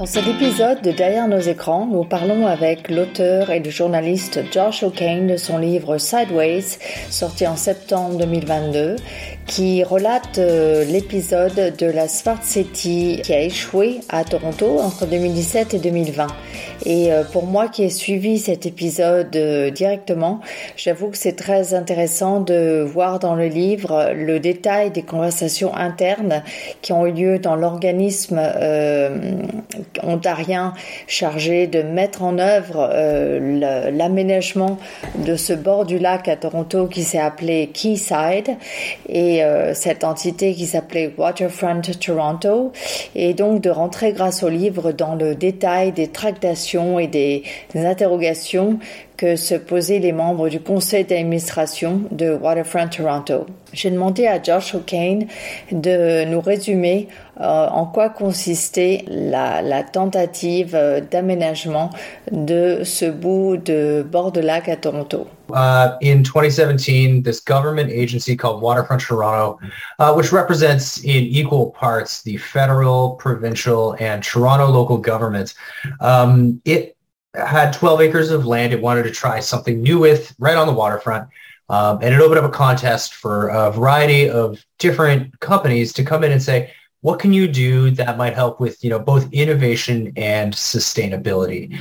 Dans cet épisode de Derrière nos écrans, nous parlons avec l'auteur et le journaliste Josh O'Kane de son livre Sideways, sorti en septembre 2022, qui relate euh, l'épisode de la Smart City qui a échoué à Toronto entre 2017 et 2020. Et euh, pour moi qui ai suivi cet épisode euh, directement, j'avoue que c'est très intéressant de voir dans le livre le détail des conversations internes qui ont eu lieu dans l'organisme ontarien chargé de mettre en œuvre l'aménagement de ce bord du lac à Toronto qui s'est appelé Quayside et cette entité qui s'appelait Waterfront Toronto et donc de rentrer grâce au livre dans le détail des tractations et des, interrogations que se posaient les membres du conseil d'administration de Waterfront Toronto. J'ai demandé à Josh O'Kane de nous résumer euh, en quoi consistait la, tentative euh, d'aménagement de ce bout de bord de lac à Toronto. Uh, in 2017, this government agency called Waterfront Toronto, uh, which represents in equal parts the federal, provincial, and Toronto local governments, um, it had 12 acres of land it wanted to try something new with right on the waterfront. Um, and it opened up a contest for a variety of different companies to come in and say, what can you do that might help with, you know, both innovation and sustainability?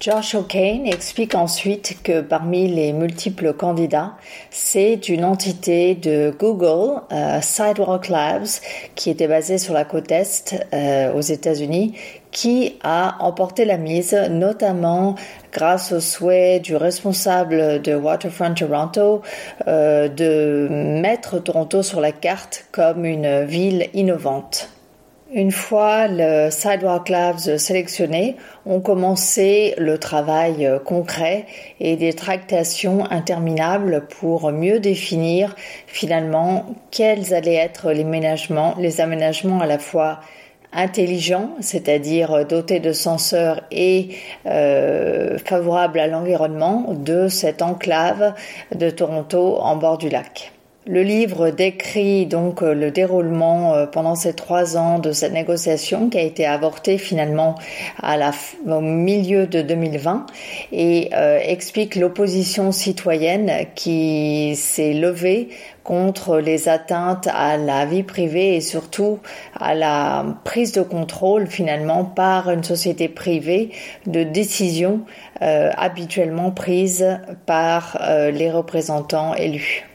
Josh O'Kane explique ensuite que parmi les multiples candidats, c'est une entité de Google, euh, Sidewalk Labs, qui était basée sur la côte Est euh, aux États-Unis, qui a emporté la mise, notamment grâce au souhait du responsable de Waterfront Toronto euh, de mettre Toronto sur la carte comme une ville innovante. Une fois le Sidewalk Labs sélectionné, on commençait le travail euh, concret et des tractations interminables pour mieux définir finalement quels allaient être les aménagements, les aménagements à la fois intelligents, c'est-à-dire dotés de senseurs et euh, favorables à l'environnement de cette enclave de Toronto en bord du lac. Le livre décrit donc euh, le déroulement euh, pendant ces trois ans de cette négociation qui a été avortée finalement au milieu de 2020 et euh, explique l'opposition citoyenne qui s'est levée contre les atteintes à la vie privée et surtout à la prise de contrôle finalement par une société privée de décisions habituellement prises par les représentants élus.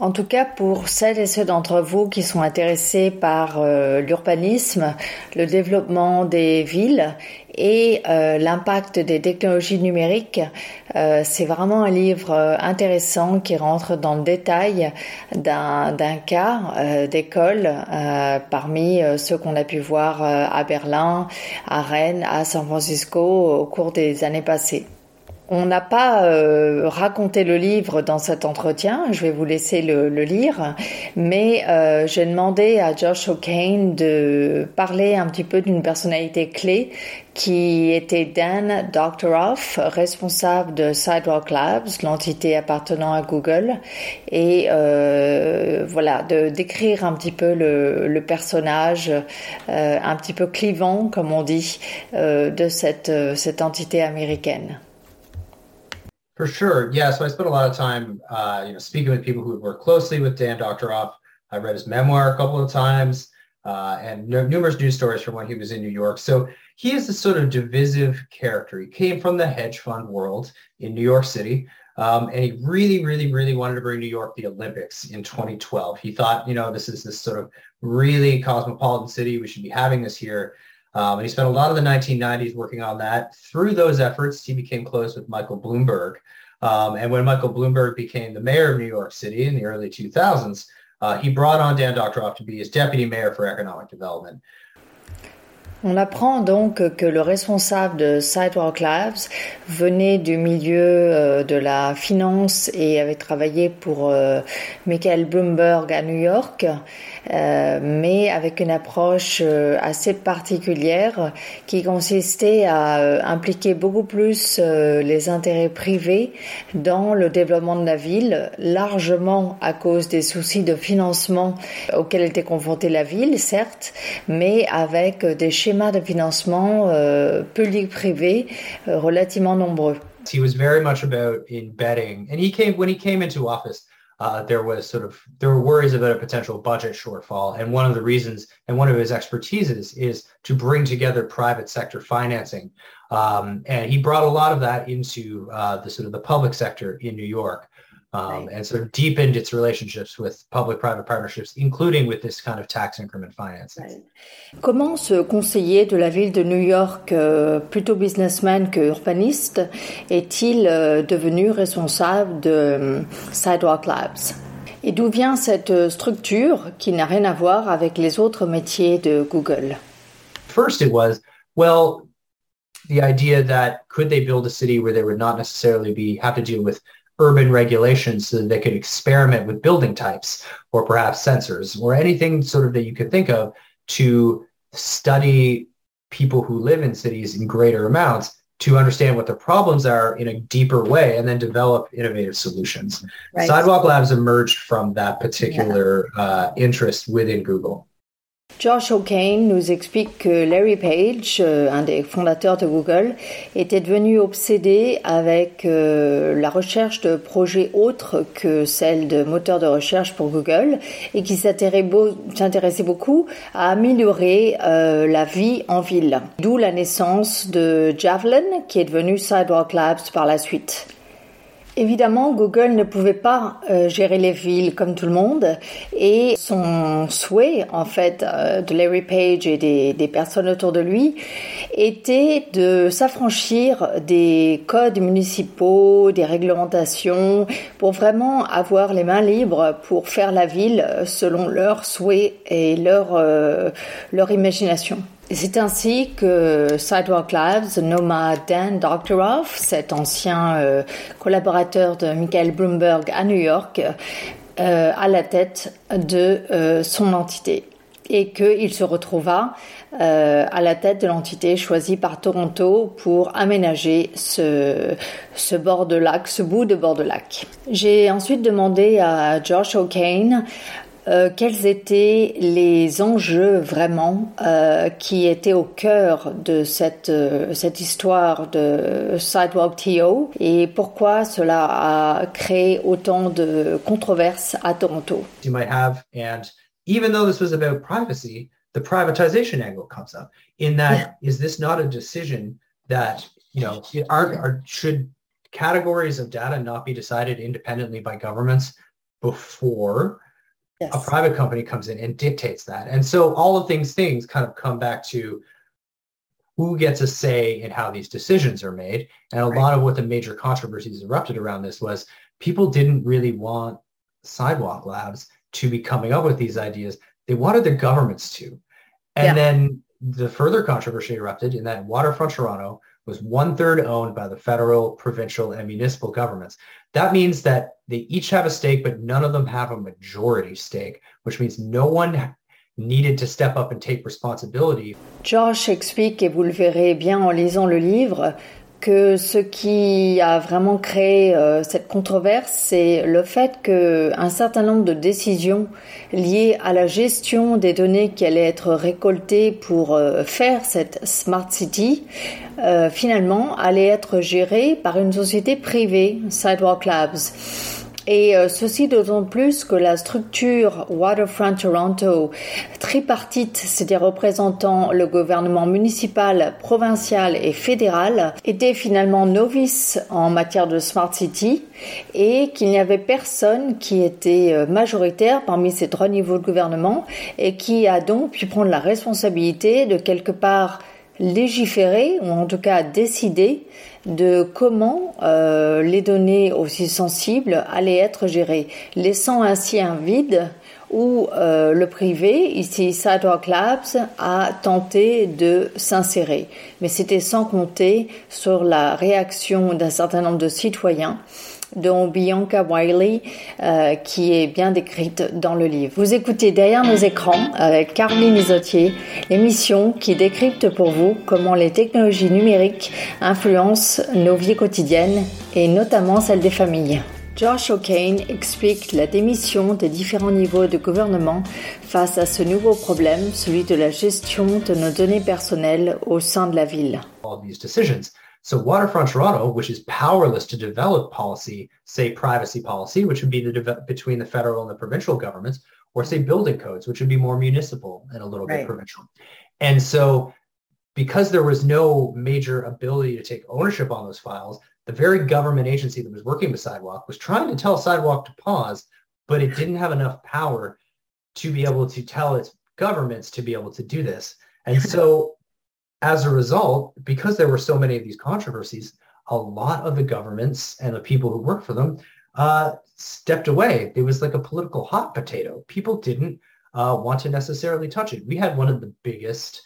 En tout cas, pour celles et ceux d'entre vous qui sont intéressés par euh, l'urbanisme, le développement des villes et euh, l'impact des technologies numériques, euh, c'est vraiment un livre intéressant qui rentre dans le détail d'un cas d'école parmi ceux qu'on a pu voir à Berlin, à Rennes, à San Francisco au cours des années passées. On n'a pas euh, raconté le livre dans cet entretien, je vais vous laisser le, lire, mais euh, j'ai demandé à Josh O'Kane de parler un petit peu d'une personnalité clé qui était Dan Doctoroff, responsable de Sidewalk Labs, l'entité appartenant à Google, et euh, voilà, de décrire un petit peu le, personnage un petit peu clivant, comme on dit, de cette, cette entité américaine. For sure. Yeah. So I spent a lot of time, uh, you know, speaking with people who work closely with Dan Doctoroff. I read his memoir a couple of times uh, and n- numerous news stories from when he was in New York. So he is a sort of divisive character. He came from the hedge fund world in New York City. Um, and he really, really, really wanted to bring New York the Olympics in 2012. He thought, you know, this is this sort of really cosmopolitan city. We should be having this here. Um, and he spent a lot of the 1990s working on that. Through those efforts, he became close with Michael Bloomberg. Um, and when Michael Bloomberg became the mayor of New York City in the early 2000s, uh, he brought on Dan Doctoroff to be his deputy mayor for economic development. On apprend donc que le responsable de Sidewalk Labs venait du milieu euh, de la finance et avait travaillé pour euh, Michael Bloomberg à New York, euh, mais avec une approche assez particulière qui consistait à impliquer beaucoup plus les intérêts privés dans le développement de la ville, largement à cause des soucis de financement auxquels était confrontée la ville, certes, mais avec des schémas schémas de financement euh, public-privé euh, relativement nombreux. He was very much about embedding, and he came when he came into office. Uh, there was sort of there were worries about a potential budget shortfall, and one of the reasons and one of his expertises is to bring together private sector financing, um, and he brought a lot of that into uh, the sort of the public sector in New York. Um, and sort of deepened its relationships with public-private partnerships, including with this kind of tax increment financing. Comment ce conseiller de la ville de New York, euh, plutôt businessman que urbaniste, est-il euh, devenu responsable de euh, Sidewalk Labs? Et d'où vient cette structure qui n'a rien à voir avec les autres métiers de Google? First, it was well, the idea that could they build a city where they would not necessarily be have to deal with urban regulations so that they could experiment with building types or perhaps sensors or anything sort of that you could think of to study people who live in cities in greater amounts to understand what the problems are in a deeper way and then develop innovative solutions. Right. Sidewalk Labs emerged from that particular yeah. uh, interest within Google. Josh O'Kane nous explique que Larry Page, euh, un des fondateurs de Google, était devenu obsédé avec euh, la recherche de projets autres que celle de moteurs de recherche pour Google et qui s'intéressait beaucoup à améliorer euh, la vie en ville. D'où la naissance de Javelin qui est devenu Sidewalk Labs par la suite. Évidemment, Google ne pouvait pas euh, gérer les villes comme tout le monde et son souhait, en fait, euh, de Larry Page et des, des, personnes autour de lui était de s'affranchir des codes municipaux, des réglementations, pour vraiment avoir les mains libres pour faire la ville selon leurs souhaits et leur, euh, leur imagination. C'est ainsi que Sidewalk Labs nomma Dan Doctoroff, cet ancien euh, collaborateur de Michael Bloomberg à New York, euh, à la tête de euh, son entité et qu'il se retrouva à la tête de l'entité choisie par Toronto pour aménager ce, ce bord de lac, ce bout de bord de lac. J'ai ensuite demandé à Josh O'Kane euh, quels étaient les enjeux vraiment euh, qui étaient au cœur de cette, euh, cette histoire de Sidewalk TO et pourquoi cela a créé autant de controverses à Toronto? You might have, and even though this was about privacy, the privatization angle comes up. In that, is this not a decision that you know are, are should categories of data not be decided independently by governments before Yes. A private company comes in and dictates that. And so all of these things kind of come back to who gets a say in how these decisions are made. And a right. lot of what the major controversies erupted around this was people didn't really want sidewalk labs to be coming up with these ideas. They wanted the governments to. And yeah. then the further controversy erupted in that Waterfront Toronto was one third owned by the federal, provincial, and municipal governments. That means that they each have a stake, but none of them have a majority stake, which means no one needed to step up and take responsibility. Josh explique, et vous le verrez bien en lisant le livre, que ce qui a vraiment créé euh, cette controverse, c'est le fait qu'un certain nombre de décisions liées à la gestion des données qui allaient être récoltées pour euh, faire cette Smart City, euh, finalement, allaient être gérées par une société privée, Sidewalk Labs. Et euh, ceci d'autant plus que la structure Waterfront Toronto tripartite, c'est-à-dire représentant le gouvernement municipal, provincial et fédéral, était finalement novice en matière de Smart City et qu'il n'y avait personne qui était euh, majoritaire parmi ces trois niveaux de gouvernement et qui a donc pu prendre la responsabilité de quelque part légiférer ou en tout cas décider de comment euh, les données aussi sensibles allaient être gérées, laissant ainsi un vide où euh, le privé, ici Sidewalk Labs, a tenté de s'insérer. Mais c'était sans compter sur la réaction d'un certain nombre de citoyens dont Bianca Wiley, euh, qui est bien décrite dans le livre. Vous écoutez Derrière nos écrans avec Caroline Isotier, émission qui décrypte pour vous comment les technologies numériques influencent nos vies quotidiennes et notamment celles des familles. Josh O'Kane explique la démission des différents niveaux de gouvernement face à ce nouveau problème, celui de la gestion de nos données personnelles au sein de la ville. So Waterfront Toronto, which is powerless to develop policy, say privacy policy, which would be the between the federal and the provincial governments, or say building codes, which would be more municipal and a little right. bit provincial. And so because there was no major ability to take ownership on those files, the very government agency that was working with Sidewalk was trying to tell Sidewalk to pause, but it didn't have enough power to be able to tell its governments to be able to do this. And so as a result, because there were so many of these controversies, a lot of the governments and the people who worked for them uh, stepped away. It was like a political hot potato. People didn't uh, want to necessarily touch it. We had one of the biggest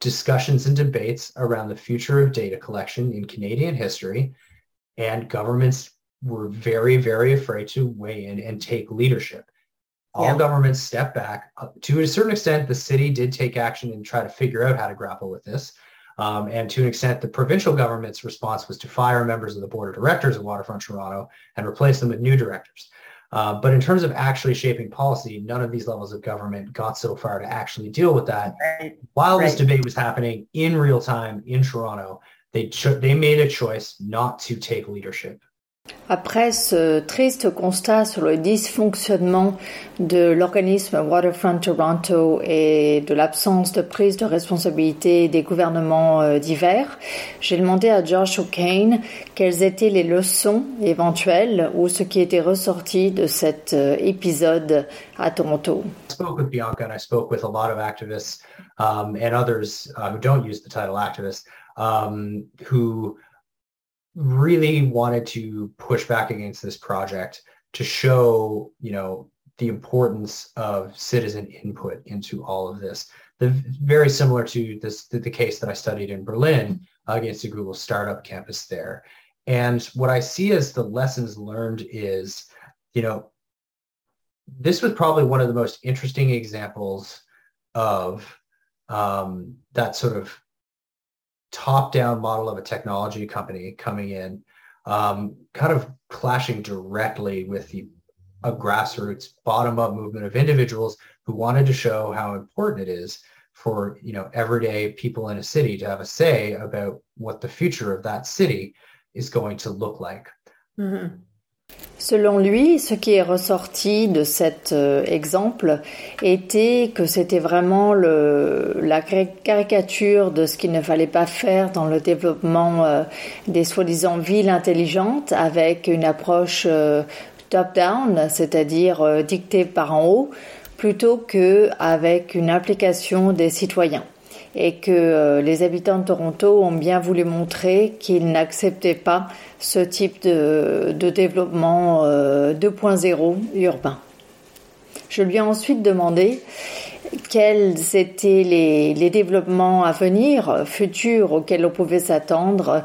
discussions and debates around the future of data collection in Canadian history, and governments were very, very afraid to weigh in and take leadership all yeah. governments step back. Uh, to a certain extent, the city did take action and try to figure out how to grapple with this. Um, and to an extent, the provincial government's response was to fire members of the board of directors of Waterfront Toronto and replace them with new directors. Uh, but in terms of actually shaping policy, none of these levels of government got so far to actually deal with that. Right. While right. this debate was happening in real time in Toronto, they cho- they made a choice not to take leadership Après ce triste constat sur le dysfonctionnement de l'organisme Waterfront Toronto et de l'absence de prise de responsabilité des gouvernements euh, divers, j'ai demandé à Josh O'Kane quelles étaient les leçons éventuelles ou ce qui était ressorti de cet euh, épisode à Toronto. Spoke with Bianca and I spoke with a lot of activists um, and others uh, who don't use the title activists um, really wanted to push back against this project to show, you know, the importance of citizen input into all of this. The, very similar to this the, the case that I studied in Berlin against the Google startup campus there. And what I see as the lessons learned is, you know, this was probably one of the most interesting examples of um, that sort of top-down model of a technology company coming in, um, kind of clashing directly with the a grassroots bottom-up movement of individuals who wanted to show how important it is for you know everyday people in a city to have a say about what the future of that city is going to look like. Mm-hmm. Selon lui, ce qui est ressorti de cet euh, exemple était que c'était vraiment la caricature de ce qu'il ne fallait pas faire dans le développement euh, des soi-disant villes intelligentes avec une approche euh, top-down, c'est-à-dire dictée par en haut, plutôt qu'avec une implication des citoyens et que euh, les habitants de Toronto ont bien voulu montrer qu'ils n'acceptaient pas ce type de, développement 2.0 euh, urbain. Je lui ai ensuite demandé quels étaient les, développements à venir, futurs, auxquels on pouvait s'attendre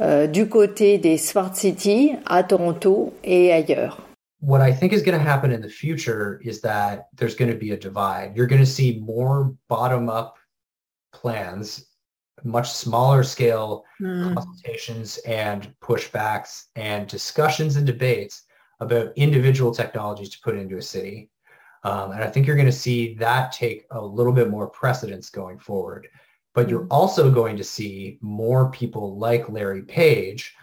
euh, du côté des smart cities à Toronto et ailleurs. What I think is going to happen in the future is that there's going to be a divide. You're going to see more bottom-up plans, much smaller scale mm. consultations and pushbacks and discussions and debates about individual technologies to put into a city. Um, and I think you're going to see that take a little bit more precedence going forward. But you're hmm. also going to see more people like Larry Page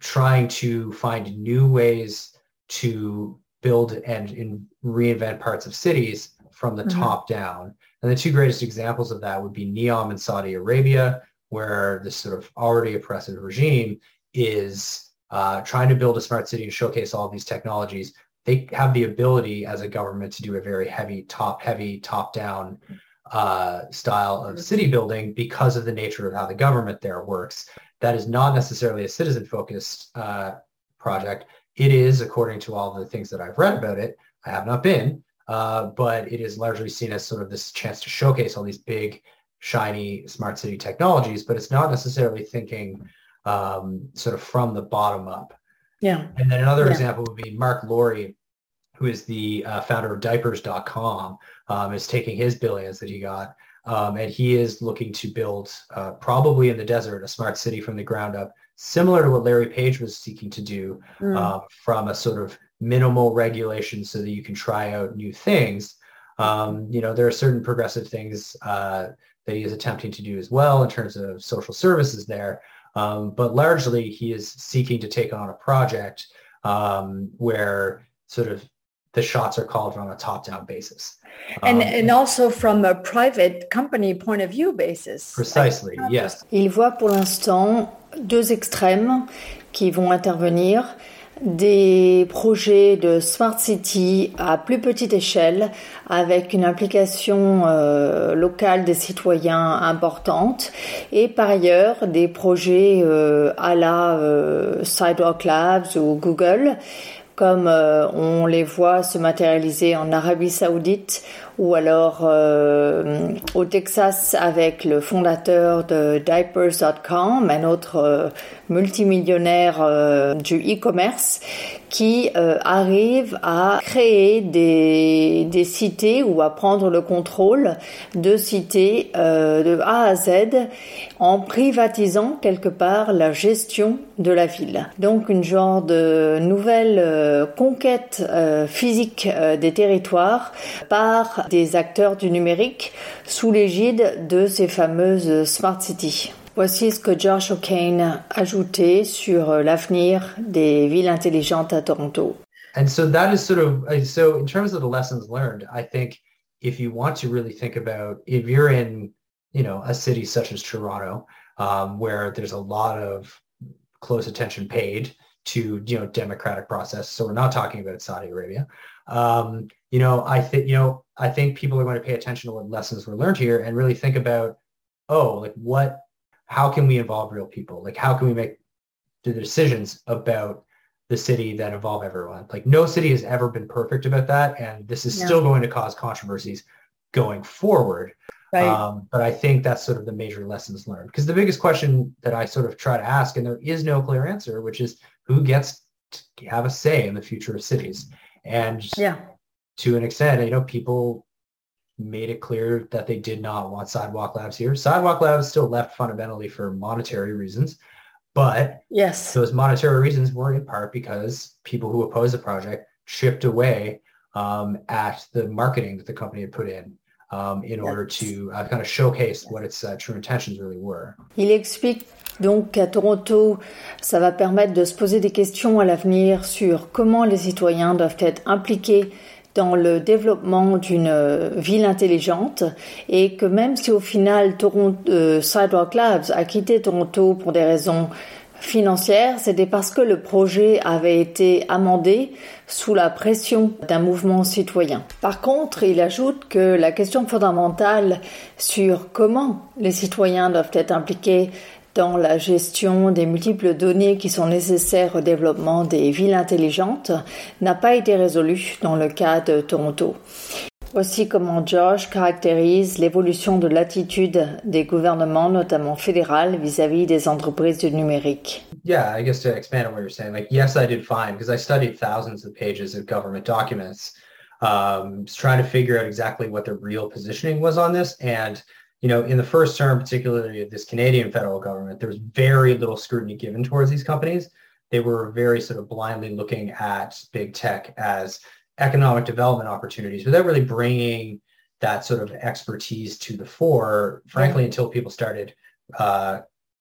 trying to find new ways to build and in, reinvent parts of cities from the mm-hmm. top down and the two greatest examples of that would be Neom in Saudi Arabia, where this sort of already oppressive regime is uh, trying to build a smart city and showcase all these technologies. They have the ability as a government to do a very heavy, top heavy, top down uh, style of city building because of the nature of how the government there works. That is not necessarily a citizen focused uh, project. It is, according to all the things that I've read about it, I have not been, uh, but it is largely seen as sort of this chance to showcase all these big, shiny smart city technologies, but it's not necessarily thinking um, sort of from the bottom up. Yeah. And then another yeah. example would be Mark Lowry, who is the uh, founder of diapers.com, um, is taking his billions that he got. Um, and he is looking to build, uh, probably in the desert, a smart city from the ground up, similar to what Larry Page was seeking to do mm. uh, from a sort of minimal regulation so that you can try out new things. Um, you know, there are certain progressive things uh, that he is attempting to do as well in terms of social services there. Um, but largely, he is seeking to take on a project um, where sort of the shots are called on a top-down basis. And, um, and also from a private company point of view basis. Precisely, yes. Il voit pour l'instant deux extrêmes qui vont intervenir des projets de smart city à plus petite échelle avec une implication euh, locale des citoyens importante. Et par ailleurs des projets euh, à la euh, Sidewalk Labs ou Google comme on les voit se matérialiser en Arabie Saoudite ou alors euh, au Texas avec le fondateur de diapers.com, un autre euh, multimillionnaire euh, du e-commerce qui euh, arrive à créer des, des cités ou à prendre le contrôle de cités de A à Z en privatisant quelque part la gestion de la ville. Donc une genre de nouvelle conquête physique des territoires par des acteurs du numérique sous l'égide de ces fameuses Smart Cities. Voici ce que Josh O'Kane a ajouté sur l'avenir des villes intelligentes à Toronto. And so that is sort of uh, so in terms of the lessons learned, I think if you want to really think about if you're in, you know, a city such as Toronto, um, where there's a lot of close attention paid to, you know, democratic process. So we're not talking about Saudi Arabia. Um, you know, I think, you know, I think people are going to pay attention to what lessons were learned here and really think about, oh, like what, how can we involve real people? Like, how can we make the decisions about the city that involve everyone? Like, no city has ever been perfect about that. And this is still going to cause controversies going forward. Right. Um, but I think that's sort of the major lessons learned. Because the biggest question that I sort of try to ask, and there is no clear answer, which is who gets to have a say in the future of cities? And yeah to an extent, you know, people made it clear that they did not want sidewalk labs here. Sidewalk labs still left fundamentally for monetary reasons, but yes, those monetary reasons were in part because people who opposed the project chipped away um, at the marketing that the company had put in. Um, in order to uh, kind of showcase what its uh, true intentions really were. Il explique donc qu'à Toronto, ça va permettre de se poser des questions à l'avenir sur comment les citoyens doivent être impliqués dans le développement d'une euh, ville intelligente et que même si au final Toronto, euh, Sidewalk Labs a quitté Toronto pour des raisons financières, c'était parce que le projet avait été amendé sous la pression d'un mouvement citoyen. Par contre, il ajoute que la question fondamentale sur comment les citoyens doivent être impliqués dans la gestion des multiples données qui sont nécessaires au développement des villes intelligentes n'a pas été résolue dans le cas de Toronto. Voici comment Josh caractérise l'évolution de l'attitude des gouvernements, notamment fédéral, vis-à-vis des entreprises du numérique. Yeah, I guess to expand on what you're saying, like yes, I did fine because I studied thousands of pages of government documents, um, trying to figure out exactly what the real positioning was on this, and you know, in the first term, particularly of this Canadian federal government, there was very little scrutiny given towards these companies. They were very sort of blindly looking at big tech as economic development opportunities without really bringing that sort of expertise to the fore, frankly, until people started uh,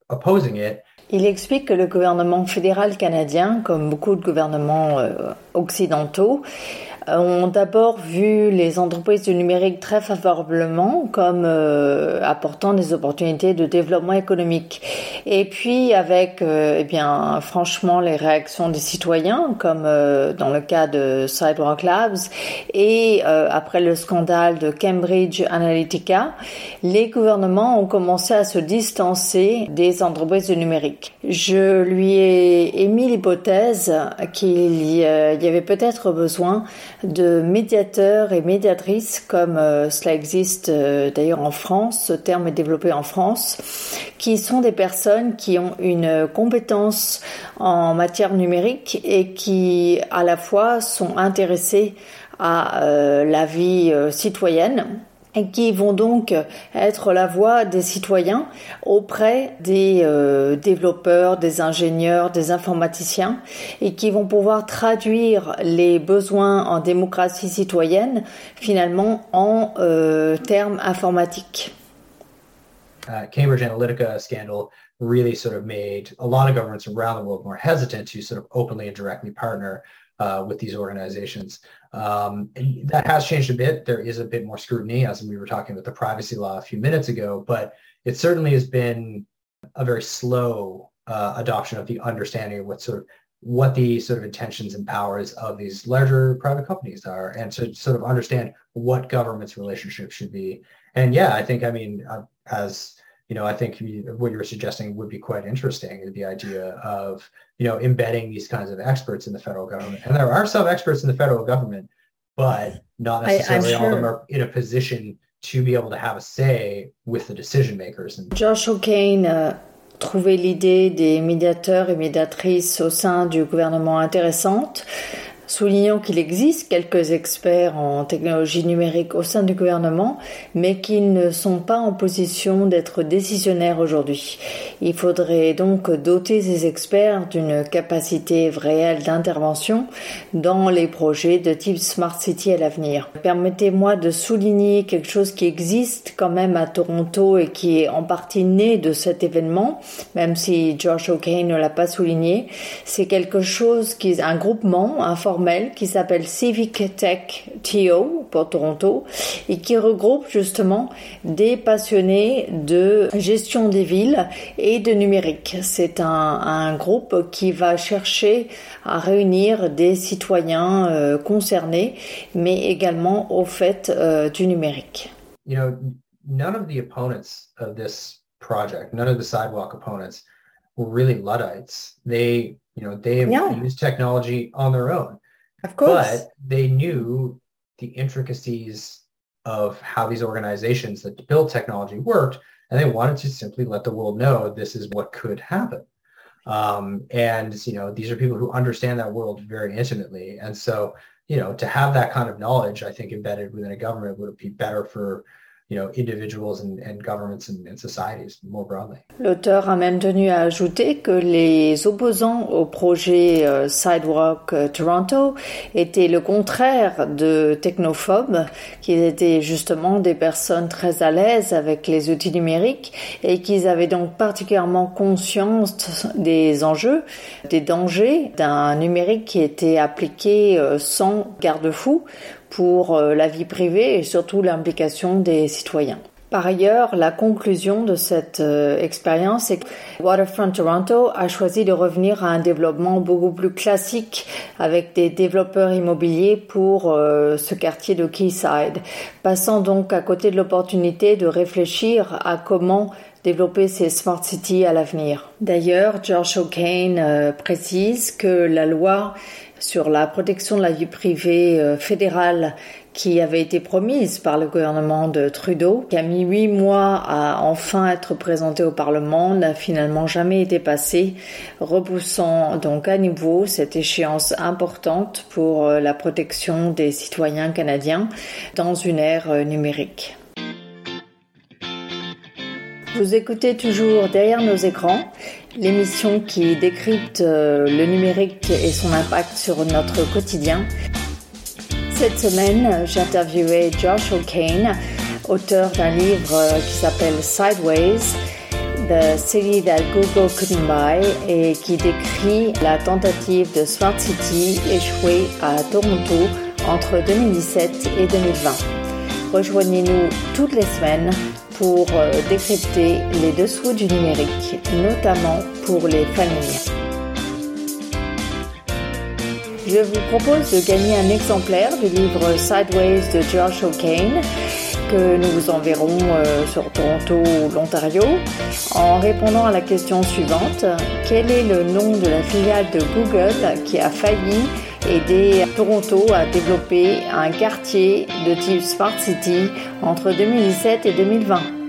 opposing it. Il explique que le gouvernement fédéral canadien, comme beaucoup de gouvernements euh, occidentaux, ont d'abord vu les entreprises du numérique très favorablement comme euh, apportant des opportunités de développement économique. Et puis avec, euh, eh bien, franchement, les réactions des citoyens, comme euh, dans le cas de Sidewalk Labs, et euh, après le scandale de Cambridge Analytica, les gouvernements ont commencé à se distancer des entreprises du numérique. Je lui ai émis l'hypothèse qu'il y, avait peut-être besoin de médiateurs et médiatrices comme cela existe d'ailleurs en France, ce terme est développé en France, qui sont des personnes qui ont une compétence en matière numérique et qui à la fois sont intéressées à euh, la vie euh, citoyenne et qui vont donc être la voix des citoyens auprès des euh, développeurs, des ingénieurs, des informaticiens, et qui vont pouvoir traduire les besoins en démocratie citoyenne finalement en termes informatiques. Uh, Cambridge Analytica scandal really sort of made a lot of governments around the world more hesitant to sort of openly and directly partner uh, with these organizations. Um, that has changed a bit. There is a bit more scrutiny, as we were talking about the privacy law a few minutes ago, but it certainly has been a very slow uh, adoption of the understanding of what sort of what the sort of intentions and powers of these larger private companies are, and to sort of understand what government's relationship should be. And yeah, I think I mean uh, as you know, I think what you were suggesting would be quite interesting, the idea of, you know, embedding these kinds of experts in the federal government. And there are some experts in the federal government, but not necessarily I, all of them are in a position to be able to have a say with the decision makers. And Josh O'Kane uh, trouvait l'idée des médiateurs et médiatrices au sein du gouvernement intéressante. Soulignant qu'il existe quelques experts en technologie numérique au sein du gouvernement, mais qu'ils ne sont pas en position d'être décisionnaires aujourd'hui. Il faudrait donc doter ces experts d'une capacité réelle d'intervention dans les projets de type Smart City à l'avenir. Permettez-moi de souligner quelque chose qui existe quand même à Toronto et qui est en partie né de cet événement, même si George O'Kane ne l'a pas souligné. C'est quelque chose qui est un groupement informel qui s'appelle Civic Tech TO pour Toronto et qui regroupe justement des passionnés de gestion des villes et de numérique. C'est un, un groupe qui va chercher à réunir des citoyens euh, concernés, mais également au fait euh, du numérique. You know, none of the opponents of this project, none of the sidewalk opponents were really Luddites. They, you know, they yeah. used technology on their own. Of course. But they knew the intricacies of how these organizations that build technology worked, and they wanted to simply let the world know this is what could happen. Um, and you know, these are people who understand that world very intimately, and so you know, to have that kind of knowledge, I think embedded within a government would be better for L'auteur a même tenu à ajouter que les opposants au projet euh, Sidewalk euh, Toronto étaient le contraire de technophobes, qui étaient justement des personnes très à l'aise avec les outils numériques et qui avaient donc particulièrement conscience des enjeux, des dangers d'un numérique qui était appliqué euh, sans garde-fou pour euh, la vie privée et surtout l'implication des citoyens. Par ailleurs, la conclusion de cette euh, expérience est que Waterfront Toronto a choisi de revenir à un développement beaucoup plus classique avec des développeurs immobiliers pour euh, ce quartier de Quayside, passant donc à côté de l'opportunité de réfléchir à comment développer ces smart cities à l'avenir. D'ailleurs, George O'Kane précise que la loi sur la protection de la vie privée euh, fédérale qui avait été promise par le gouvernement de Trudeau, qui a mis huit mois à enfin être présenté au Parlement, n'a finalement jamais été passé, repoussant donc à nouveau cette échéance importante pour euh, la protection des citoyens canadiens dans une ère euh, numérique. Vous écoutez toujours derrière nos écrans l'émission qui décrypte euh, le numérique et son impact sur notre quotidien. Cette semaine, j'interviewais Josh O'Kane, auteur d'un livre euh, qui s'appelle Sideways, The City That Google Couldn't Buy, et qui décrit la tentative de Smart City échouée à Toronto entre 2017 et 2020. Rejoignez-nous toutes les semaines pour euh, décrypter les dessous du numérique, notamment pour les familles. Je vous propose de gagner un exemplaire du livre Sideways de George O'Kane que nous vous enverrons euh, sur Toronto ou l'Ontario en répondant à la question suivante. Quel est le nom de la filiale de Google qui a failli aider Toronto à développer un quartier de type Smart City entre 2017 et 2020